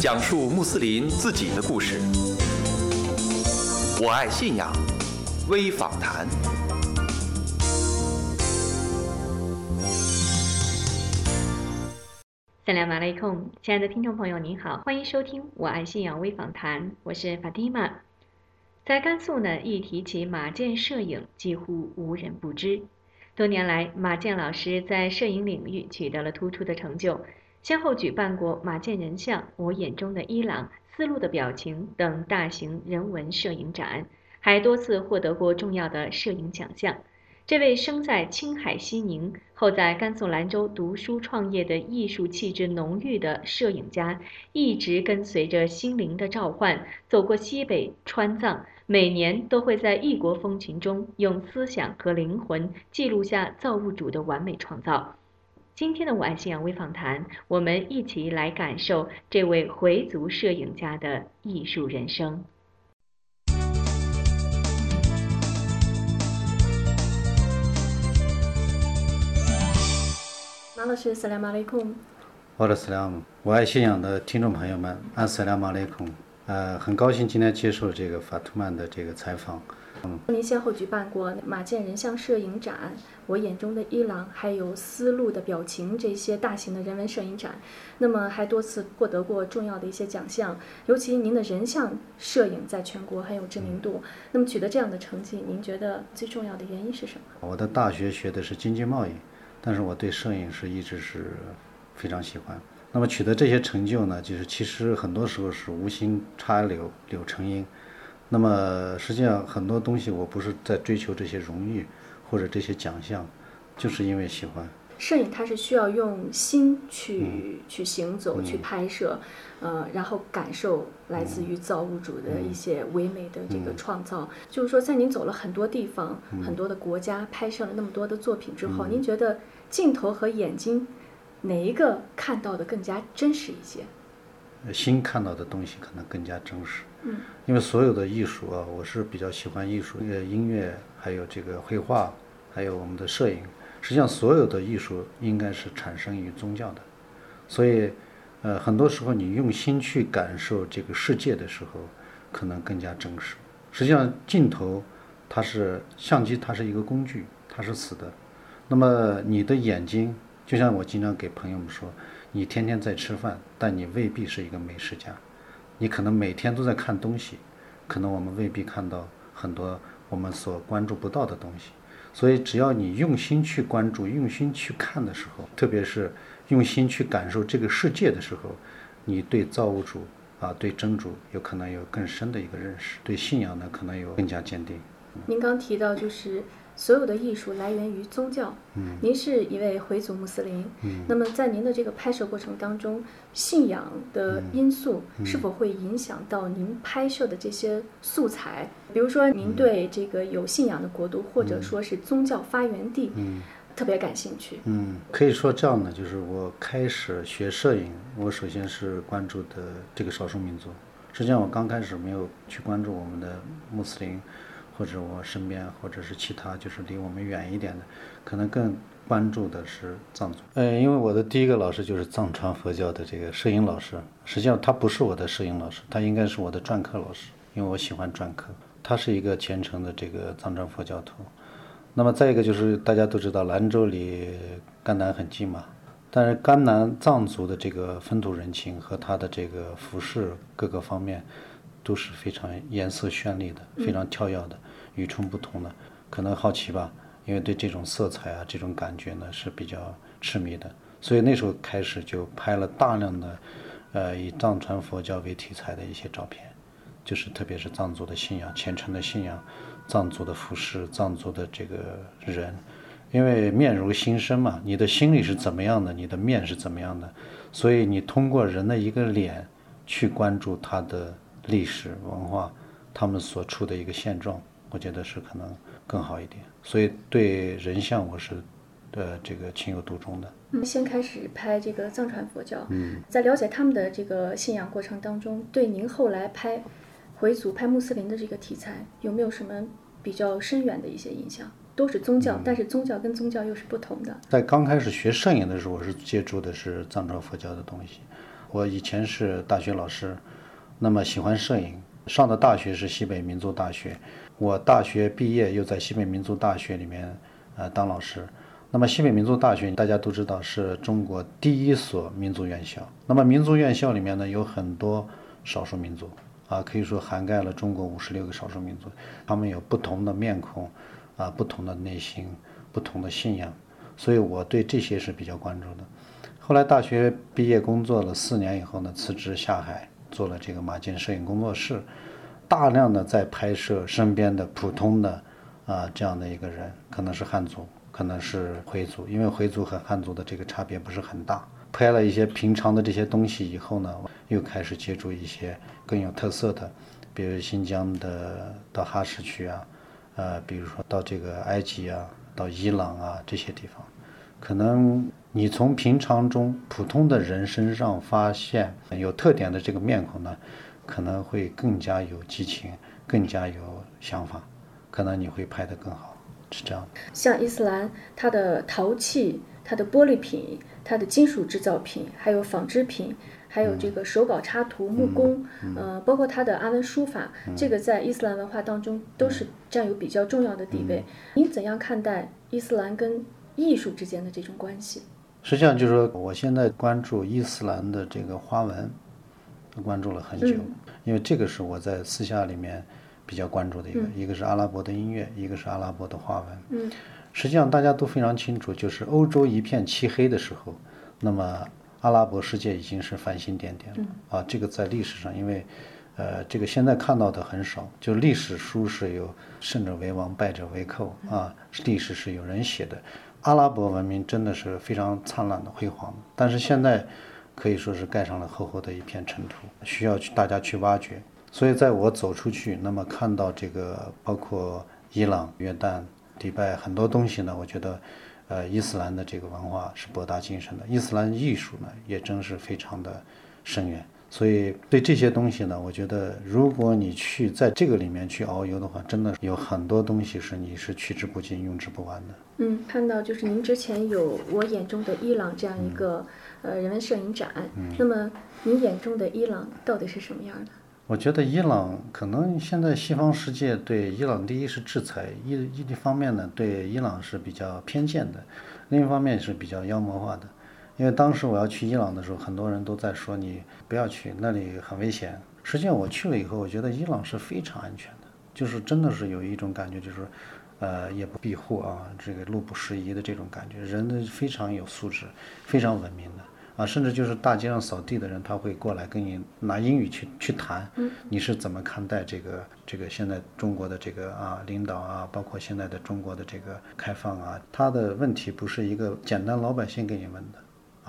讲述穆斯林自己的故事。我爱信仰微访谈。萨拉马雷控，亲爱的听众朋友，您好，欢迎收听《我爱信仰微访谈》，我是法蒂玛。在甘肃呢，一提起马建摄影，几乎无人不知。多年来，马建老师在摄影领域取得了突出的成就，先后举办过马建人像、我眼中的伊朗、丝路的表情等大型人文摄影展，还多次获得过重要的摄影奖项。这位生在青海西宁，后在甘肃兰州读书创业的艺术气质浓郁的摄影家，一直跟随着心灵的召唤，走过西北、川藏。每年都会在异国风情中，用思想和灵魂记录下造物主的完美创造。今天的我爱信仰微访谈，我们一起来感受这位回族摄影家的艺术人生。马老师，斯拉马雷孔。我的斯拉姆，我爱信仰的听众朋友们，安斯拉马雷孔。呃，很高兴今天接受这个法图曼的这个采访。嗯，您先后举办过马建人像摄影展、我眼中的伊朗，还有丝路的表情这些大型的人文摄影展，那么还多次获得过重要的一些奖项。尤其您的人像摄影在全国很有知名度。那么取得这样的成绩，您觉得最重要的原因是什么？我的大学学的是经济贸易，但是我对摄影是一直是非常喜欢。那么取得这些成就呢，就是其实很多时候是无心插柳柳成荫。那么实际上很多东西我不是在追求这些荣誉或者这些奖项，就是因为喜欢。摄影它是需要用心去去行走、去拍摄，呃，然后感受来自于造物主的一些唯美的这个创造。就是说，在您走了很多地方、很多的国家，拍摄了那么多的作品之后，您觉得镜头和眼睛？哪一个看到的更加真实一些？心看到的东西可能更加真实。嗯，因为所有的艺术啊，我是比较喜欢艺术，呃，音乐，还有这个绘画，还有我们的摄影。实际上，所有的艺术应该是产生于宗教的。所以，呃，很多时候你用心去感受这个世界的时候，可能更加真实。实际上，镜头它是相机，它是一个工具，它是死的。那么你的眼睛。就像我经常给朋友们说，你天天在吃饭，但你未必是一个美食家。你可能每天都在看东西，可能我们未必看到很多我们所关注不到的东西。所以，只要你用心去关注、用心去看的时候，特别是用心去感受这个世界的时候，你对造物主啊、对真主有可能有更深的一个认识，对信仰呢可能有更加坚定。您刚提到就是。所有的艺术来源于宗教。嗯，您是一位回族穆斯林。嗯，那么在您的这个拍摄过程当中，信仰的因素是否会影响到您拍摄的这些素材？比如说，您对这个有信仰的国度，或者说是宗教发源地，嗯，特别感兴趣。嗯，可以说这样的，就是我开始学摄影，我首先是关注的这个少数民族。实际上，我刚开始没有去关注我们的穆斯林。或者我身边，或者是其他，就是离我们远一点的，可能更关注的是藏族。嗯，因为我的第一个老师就是藏传佛教的这个摄影老师，实际上他不是我的摄影老师，他应该是我的篆刻老师，因为我喜欢篆刻。他是一个虔诚的这个藏传佛教徒。那么再一个就是大家都知道兰州离甘南很近嘛，但是甘南藏族的这个风土人情和他的这个服饰各个方面都是非常颜色绚丽的，非常跳跃的。与众不同的，可能好奇吧，因为对这种色彩啊，这种感觉呢是比较痴迷的，所以那时候开始就拍了大量的，呃，以藏传佛教为题材的一些照片，就是特别是藏族的信仰、虔诚的信仰、藏族的服饰、藏族的这个人，因为面如心生嘛，你的心里是怎么样的，你的面是怎么样的，所以你通过人的一个脸去关注他的历史文化，他们所处的一个现状。我觉得是可能更好一点，所以对人像我是，呃，这个情有独钟的。嗯，先开始拍这个藏传佛教，嗯，在了解他们的这个信仰过程当中，对您后来拍回族、拍穆斯林的这个题材有没有什么比较深远的一些影响？都是宗教，但是宗教跟宗教又是不同的。在刚开始学摄影的时候，我是接触的是藏传佛教的东西，我以前是大学老师，那么喜欢摄影，上的大学是西北民族大学。我大学毕业又在西北民族大学里面呃当老师。那么西北民族大学大家都知道是中国第一所民族院校。那么民族院校里面呢有很多少数民族啊，可以说涵盖了中国五十六个少数民族，他们有不同的面孔啊，不同的内心，不同的信仰，所以我对这些是比较关注的。后来大学毕业工作了四年以后呢，辞职下海做了这个马建摄影工作室，大量的在拍摄身边的普通的啊这样的一个人，可能是汉族，可能是回族，因为回族和汉族的这个差别不是很大。拍了一些平常的这些东西以后呢，又开始接触一些更有特色的，比如新疆的到哈市区啊，呃，比如说到这个埃及啊，到伊朗啊这些地方，可能。你从平常中普通的人身上发现有特点的这个面孔呢，可能会更加有激情，更加有想法，可能你会拍得更好，是这样的。像伊斯兰，它的陶器、它的玻璃品、它的金属制造品，还有纺织品，还有这个手稿插图、木工，呃，包括它的阿文书法，这个在伊斯兰文化当中都是占有比较重要的地位。您怎样看待伊斯兰跟艺术之间的这种关系？实际上就是说，我现在关注伊斯兰的这个花纹，关注了很久，因为这个是我在私下里面比较关注的一个，一个是阿拉伯的音乐，一个是阿拉伯的花纹。嗯，实际上大家都非常清楚，就是欧洲一片漆黑的时候，那么阿拉伯世界已经是繁星点点了。啊，这个在历史上，因为呃，这个现在看到的很少，就历史书是有胜者为王，败者为寇啊，历史是有人写的。阿拉伯文明真的是非常灿烂的、辉煌的，但是现在可以说是盖上了厚厚的一片尘土，需要去大家去挖掘。所以，在我走出去，那么看到这个包括伊朗、约旦、迪拜很多东西呢，我觉得，呃，伊斯兰的这个文化是博大精深的，伊斯兰艺术呢也真是非常的深远。所以，对这些东西呢，我觉得，如果你去在这个里面去遨游的话，真的有很多东西是你是取之不尽、用之不完的。嗯，看到就是您之前有我眼中的伊朗这样一个呃人文摄影展，那么你眼中的伊朗到底是什么样的？我觉得伊朗可能现在西方世界对伊朗第一是制裁，一一方面呢对伊朗是比较偏见的，另一方面是比较妖魔化的。因为当时我要去伊朗的时候，很多人都在说你不要去，那里很危险。实际上我去了以后，我觉得伊朗是非常安全的，就是真的是有一种感觉，就是，呃，夜不闭户啊，这个路不拾遗的这种感觉，人的非常有素质，非常文明的啊，甚至就是大街上扫地的人，他会过来跟你拿英语去去谈，你是怎么看待这个这个现在中国的这个啊领导啊，包括现在的中国的这个开放啊，他的问题不是一个简单老百姓给你问的。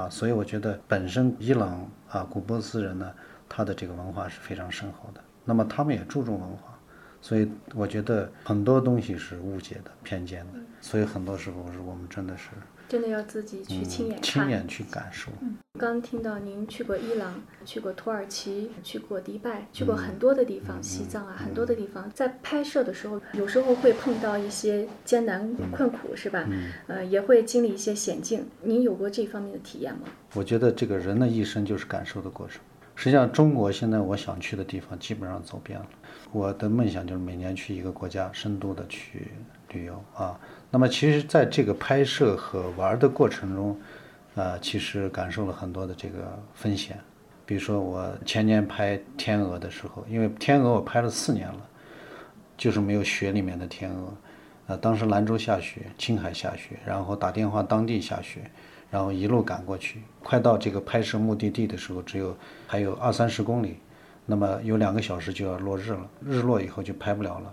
啊，所以我觉得本身伊朗啊，古波斯人呢，他的这个文化是非常深厚的。那么他们也注重文化，所以我觉得很多东西是误解的、偏见的。所以很多时候是我们真的是。真的要自己去亲眼看，亲眼去感受。嗯，刚听到您去过伊朗，去过土耳其，去过迪拜，去过很多的地方，西藏啊，很多的地方。在拍摄的时候，有时候会碰到一些艰难困苦，是吧？嗯。呃，也会经历一些险境。您有过这方面的体验吗？我觉得这个人的一生就是感受的过程。实际上，中国现在我想去的地方基本上走遍了。我的梦想就是每年去一个国家，深度的去旅游啊。那么，其实，在这个拍摄和玩的过程中，呃，其实感受了很多的这个风险。比如说，我前年拍天鹅的时候，因为天鹅我拍了四年了，就是没有雪里面的天鹅。呃，当时兰州下雪，青海下雪，然后打电话当地下雪，然后一路赶过去，快到这个拍摄目的地的时候，只有还有二三十公里，那么有两个小时就要落日了，日落以后就拍不了了。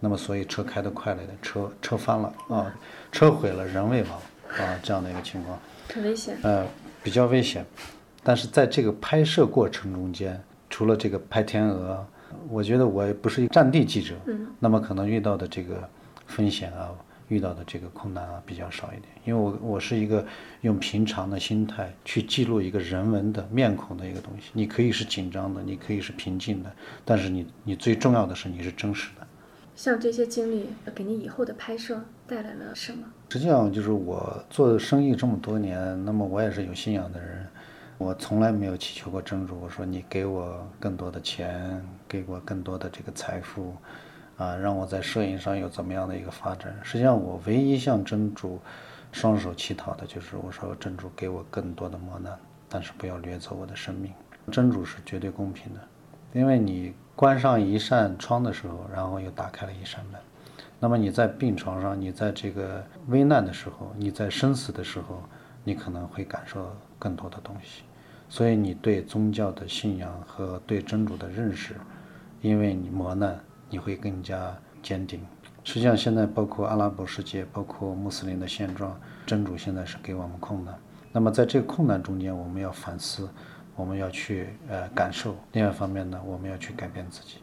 那么，所以车开得快了一点，车车翻了啊，车毁了，人未亡啊，这样的一个情况，很危险。呃，比较危险。但是在这个拍摄过程中间，除了这个拍天鹅，我觉得我也不是一个战地记者，嗯，那么可能遇到的这个风险啊，遇到的这个困难啊比较少一点，因为我我是一个用平常的心态去记录一个人文的面孔的一个东西。你可以是紧张的，你可以是平静的，但是你你最重要的是你是真实的。像这些经历给你以后的拍摄带来了什么？实际上就是我做生意这么多年，那么我也是有信仰的人，我从来没有祈求过真主，我说你给我更多的钱，给我更多的这个财富，啊，让我在摄影上有怎么样的一个发展。实际上，我唯一向真主双手乞讨的就是我说真主给我更多的磨难，但是不要掠走我的生命。真主是绝对公平的，因为你关上一扇窗的时候，然后又打开了一扇门。那么你在病床上，你在这个危难的时候，你在生死的时候，你可能会感受更多的东西。所以你对宗教的信仰和对真主的认识，因为你磨难，你会更加坚定。实际上，现在包括阿拉伯世界，包括穆斯林的现状，真主现在是给我们困难。那么在这个困难中间，我们要反思，我们要去呃感受。另外一方面呢，我们要去改变自己。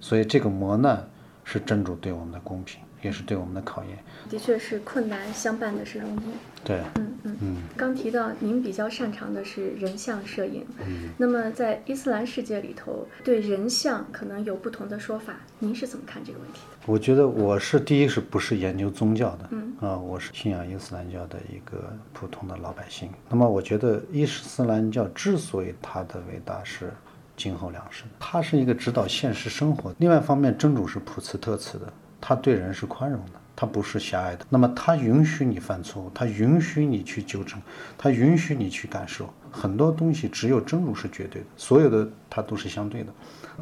所以这个磨难。是真主对我们的公平，也是对我们的考验。的确是困难相伴的是容易。对，嗯嗯嗯。刚提到您比较擅长的是人像摄影，嗯，那么在伊斯兰世界里头，对人像可能有不同的说法，您是怎么看这个问题的？我觉得我是第一是不是研究宗教的？嗯啊，我是信仰伊斯兰教的一个普通的老百姓。那么我觉得伊斯兰教之所以它的伟大是。今后两世，它是一个指导现实生活。另外一方面，真主是普慈特慈的，他对人是宽容的，他不是狭隘的。那么，他允许你犯错误，他允许你去纠正，他允许你去感受很多东西。只有真如是绝对的，所有的它都是相对的。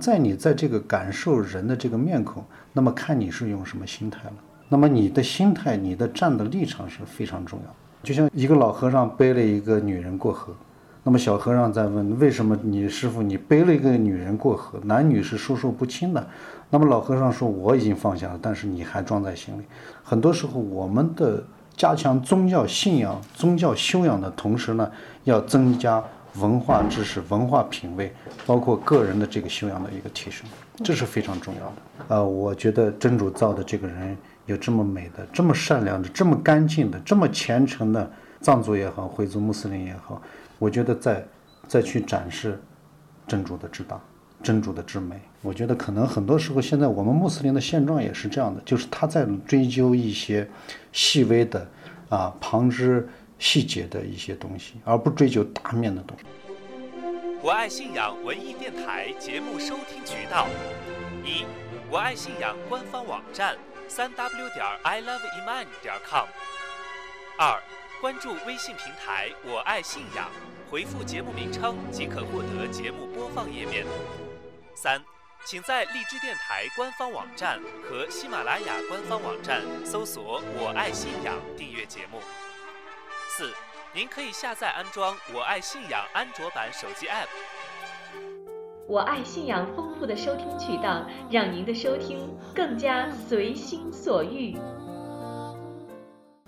在你在这个感受人的这个面孔，那么看你是用什么心态了。那么你的心态，你的站的立场是非常重要。就像一个老和尚背了一个女人过河。那么小和尚在问：为什么你师傅你背了一个女人过河？男女是授受不亲的。那么老和尚说：我已经放下了，但是你还装在心里。很多时候，我们的加强宗教信仰、宗教修养的同时呢，要增加文化知识、文化品味，包括个人的这个修养的一个提升，这是非常重要的。呃，我觉得真主造的这个人有这么美的、这么善良的、这么干净的、这么虔诚的，藏族也好，回族穆斯林也好。我觉得再再去展示真主的至大、真主的至美，我觉得可能很多时候现在我们穆斯林的现状也是这样的，就是他在追究一些细微的啊旁枝细节的一些东西，而不追究大面的东西。我爱信仰文艺电台节目收听渠道：一、我爱信仰官方网站：三 w 点 i love iman 点 com；二。关注微信平台“我爱信仰”，回复节目名称即可获得节目播放页面。三，请在荔枝电台官方网站和喜马拉雅官方网站搜索“我爱信仰”订阅节目。四，您可以下载安装“我爱信仰”安卓版手机 App。我爱信仰丰富的收听渠道，让您的收听更加随心所欲。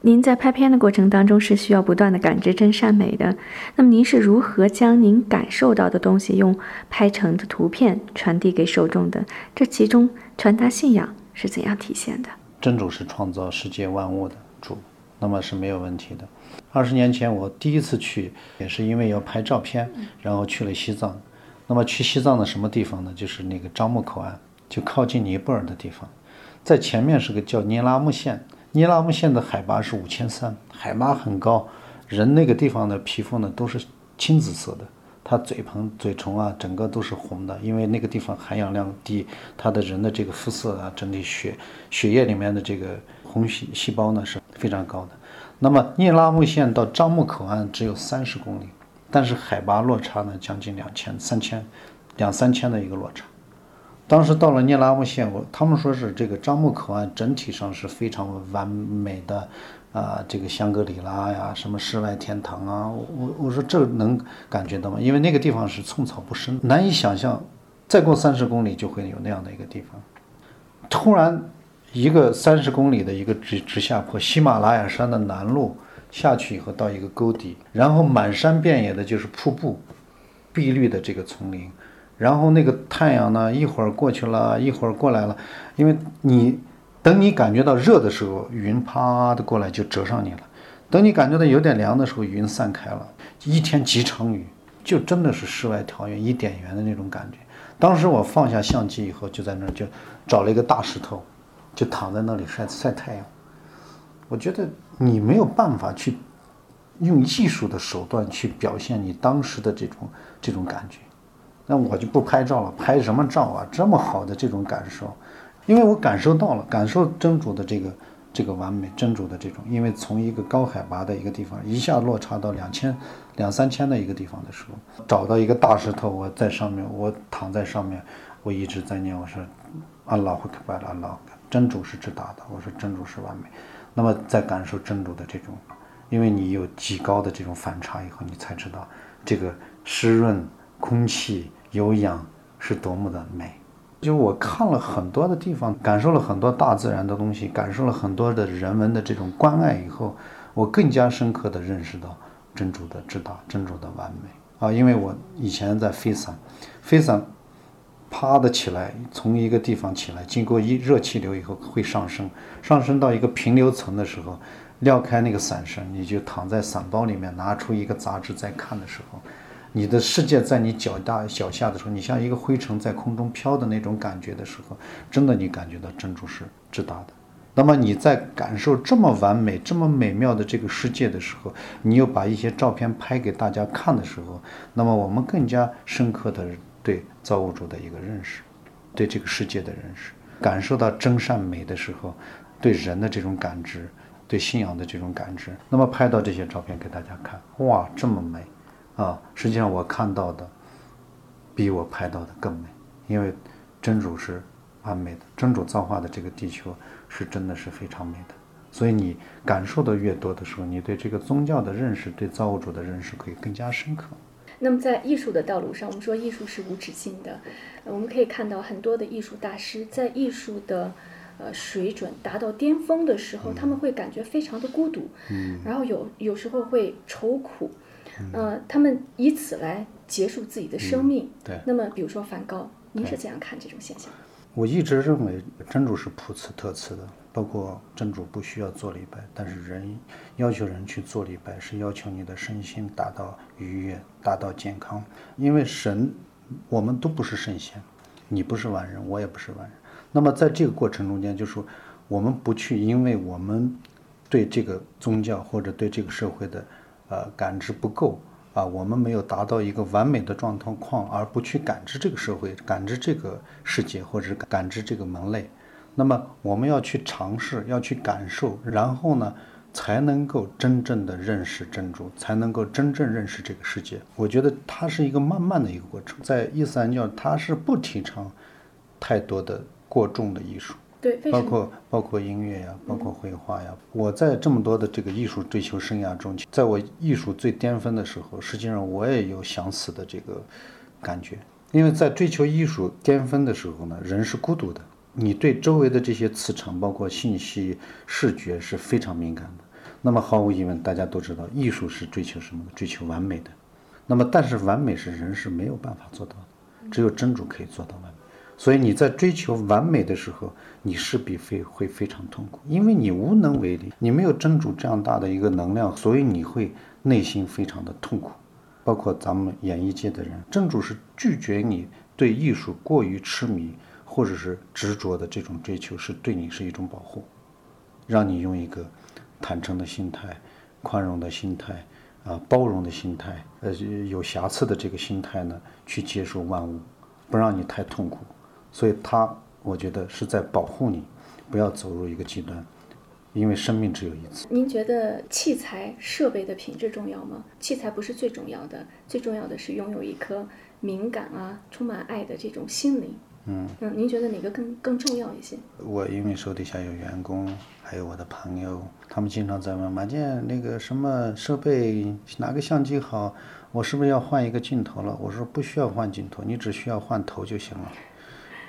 您在拍片的过程当中是需要不断的感知真善美的，那么您是如何将您感受到的东西用拍成的图片传递给受众的？这其中传达信仰是怎样体现的？真主是创造世界万物的主，那么是没有问题的。二十年前我第一次去，也是因为要拍照片，然后去了西藏。那么去西藏的什么地方呢？就是那个樟木口岸，就靠近尼泊尔的地方，在前面是个叫尼拉木县。尼拉木县的海拔是五千三，海拔很高，人那个地方的皮肤呢都是青紫色的，他嘴盆、嘴唇啊，整个都是红的，因为那个地方含氧量低，他的人的这个肤色啊，整体血血液里面的这个红细细胞呢是非常高的。那么尼拉木县到樟木口岸只有三十公里，但是海拔落差呢将近两千、三千、两三千的一个落差。当时到了聂拉木县，我他们说是这个樟木口岸整体上是非常完美的，啊，这个香格里拉呀，什么世外天堂啊，我我说这能感觉到吗？因为那个地方是寸草不生，难以想象，再过三十公里就会有那样的一个地方。突然，一个三十公里的一个直直下坡，喜马拉雅山的南麓下去以后到一个沟底，然后满山遍野的就是瀑布，碧绿的这个丛林。然后那个太阳呢，一会儿过去了，一会儿过来了，因为你等你感觉到热的时候，云啪的过来就遮上你了；等你感觉到有点凉的时候，云散开了。一天几场雨，就真的是世外桃源、伊甸园的那种感觉。当时我放下相机以后，就在那儿就找了一个大石头，就躺在那里晒晒太阳。我觉得你没有办法去用艺术的手段去表现你当时的这种这种感觉。那我就不拍照了，拍什么照啊？这么好的这种感受，因为我感受到了，感受真主的这个这个完美，真主的这种，因为从一个高海拔的一个地方一下落差到两千两三千的一个地方的时候，找到一个大石头，我在上面，我躺在上面，我一直在念，我说安拉会克拜了，安拉真主是至大的，我说真主是完美。那么在感受真主的这种，因为你有极高的这种反差以后，你才知道这个湿润空气。有氧是多么的美，就我看了很多的地方，感受了很多大自然的东西，感受了很多的人文的这种关爱以后，我更加深刻的认识到真主的至大，真主的完美啊！因为我以前在飞伞，飞伞啪的起来，从一个地方起来，经过一热气流以后会上升，上升到一个平流层的时候，撩开那个伞绳，你就躺在伞包里面，拿出一个杂志在看的时候。你的世界在你脚大脚下的时候，你像一个灰尘在空中飘的那种感觉的时候，真的你感觉到珍珠是至大的。那么你在感受这么完美、这么美妙的这个世界的时候，你又把一些照片拍给大家看的时候，那么我们更加深刻的对造物主的一个认识，对这个世界的认识，感受到真善美的时候，对人的这种感知，对信仰的这种感知，那么拍到这些照片给大家看，哇，这么美！啊，实际上我看到的比我拍到的更美，因为真主是完美的，真主造化的这个地球是真的是非常美的。所以你感受的越多的时候，你对这个宗教的认识、对造物主的认识可以更加深刻。那么在艺术的道路上，我们说艺术是无止境的，我们可以看到很多的艺术大师在艺术的呃水准达到巅峰的时候，他们会感觉非常的孤独，嗯，然后有有时候会愁苦。呃，他们以此来结束自己的生命。对。那么，比如说梵高，您是怎样看这种现象？我一直认为真主是普慈特慈的，包括真主不需要做礼拜，但是人要求人去做礼拜，是要求你的身心达到愉悦、达到健康。因为神，我们都不是圣贤，你不是完人，我也不是完人。那么在这个过程中间，就说我们不去，因为我们对这个宗教或者对这个社会的。呃，感知不够啊，我们没有达到一个完美的状态况，而不去感知这个社会，感知这个世界，或者感知这个门类。那么，我们要去尝试，要去感受，然后呢，才能够真正的认识真主，才能够真正认识这个世界。我觉得它是一个慢慢的一个过程。在伊斯兰教，它是不提倡太多的过重的艺术。对，包括包括音乐呀，包括绘画呀。我在这么多的这个艺术追求生涯中，在我艺术最巅峰的时候，实际上我也有想死的这个感觉。因为在追求艺术巅峰的时候呢，人是孤独的，你对周围的这些磁场，包括信息、视觉是非常敏感的。那么毫无疑问，大家都知道，艺术是追求什么的？追求完美的。那么，但是完美是人是没有办法做到的，只有真主可以做到完美。所以你在追求完美的时候，你势必会会非常痛苦，因为你无能为力，你没有真主这样大的一个能量，所以你会内心非常的痛苦。包括咱们演艺界的人，真主是拒绝你对艺术过于痴迷或者是执着的这种追求，是对你是一种保护，让你用一个坦诚的心态、宽容的心态、啊包容的心态、呃有瑕疵的这个心态呢，去接受万物，不让你太痛苦。所以，他我觉得是在保护你，不要走入一个极端，因为生命只有一次。您觉得器材设备的品质重要吗？器材不是最重要的，最重要的是拥有一颗敏感啊、充满爱的这种心灵。嗯嗯，您觉得哪个更更重要一些？我因为手底下有员工，还有我的朋友，他们经常在问马健那个什么设备，哪个相机好？我是不是要换一个镜头了？我说不需要换镜头，你只需要换头就行了。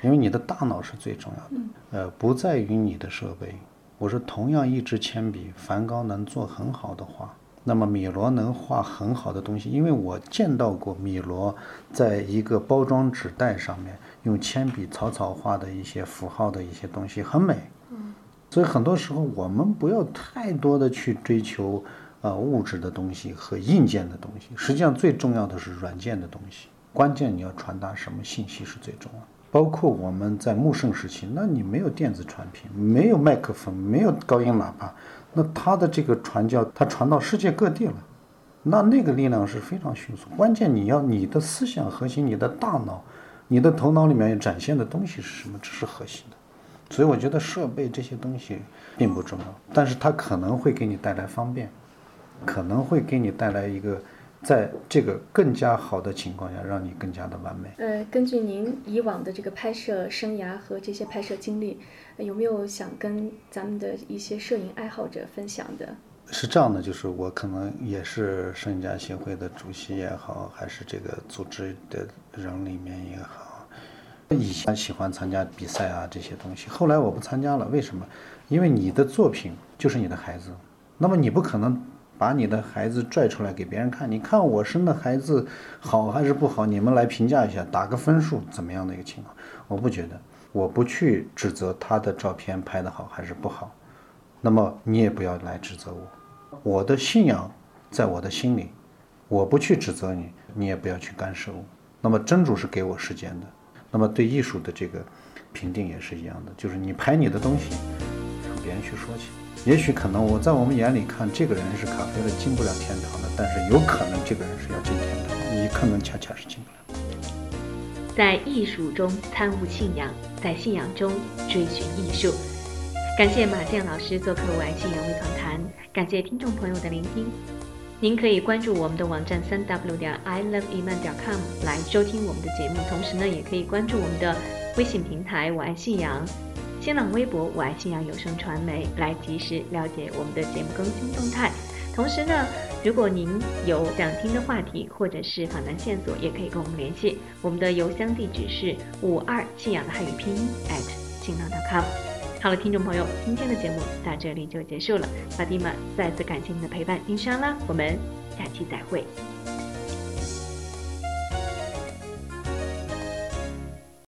因为你的大脑是最重要的，呃，不在于你的设备。我说，同样一支铅笔，梵高能做很好的画，那么米罗能画很好的东西。因为我见到过米罗在一个包装纸袋上面用铅笔草草画的一些符号的一些东西，很美。所以很多时候我们不要太多的去追求啊物质的东西和硬件的东西，实际上最重要的是软件的东西。关键你要传达什么信息是最重要。包括我们在穆圣时期，那你没有电子产品，没有麦克风，没有高音喇叭，那他的这个传教，他传到世界各地了。那那个力量是非常迅速。关键你要你的思想核心，你的大脑，你的头脑里面展现的东西是什么？这是核心的。所以我觉得设备这些东西并不重要，但是它可能会给你带来方便，可能会给你带来一个在这个更加好的情况下，让你更加的完美。呃，根据您以往的这个拍摄生涯和这些拍摄经历，呃有没有想跟咱们的一些摄影爱好者分享的？是这样的，就是我可能也是摄影家协会的主席也好，还是这个组织的人里面也好。以前喜欢参加比赛啊这些东西，后来我不参加了，为什么？因为你的作品就是你的孩子，那么你不可能把你的孩子拽出来给别人看，你看我生的孩子好还是不好，你们来评价一下，打个分数，怎么样的一个情况？我不觉得，我不去指责他的照片拍得好还是不好，那么你也不要来指责我，我的信仰在我的心里，我不去指责你，你也不要去干涉我。那么真主是给我时间的。那么对艺术的这个评定也是一样的，就是你拍你的东西，让别人去说起。也许可能我在我们眼里看这个人是卡菲了进不了天堂的，但是有可能这个人是要进天堂，你可能恰恰是进不了。在艺术中参悟信仰，在信仰中追寻艺术。感谢马健老师做客《我爱信仰微访谈》，感谢听众朋友的聆听。您可以关注我们的网站三 w 点 i love iman 点 com 来收听我们的节目，同时呢，也可以关注我们的微信平台“我爱信仰”、新浪微博“我爱信仰有声传媒”来及时了解我们的节目更新动态。同时呢，如果您有想听的话题或者是访谈线索，也可以跟我们联系。我们的邮箱地址是五二信仰的汉语拼音 at 新浪 .com。好了，听众朋友，今天的节目到这里就结束了。法蒂玛再次感谢您的陪伴，印莎拉，我们下期再会。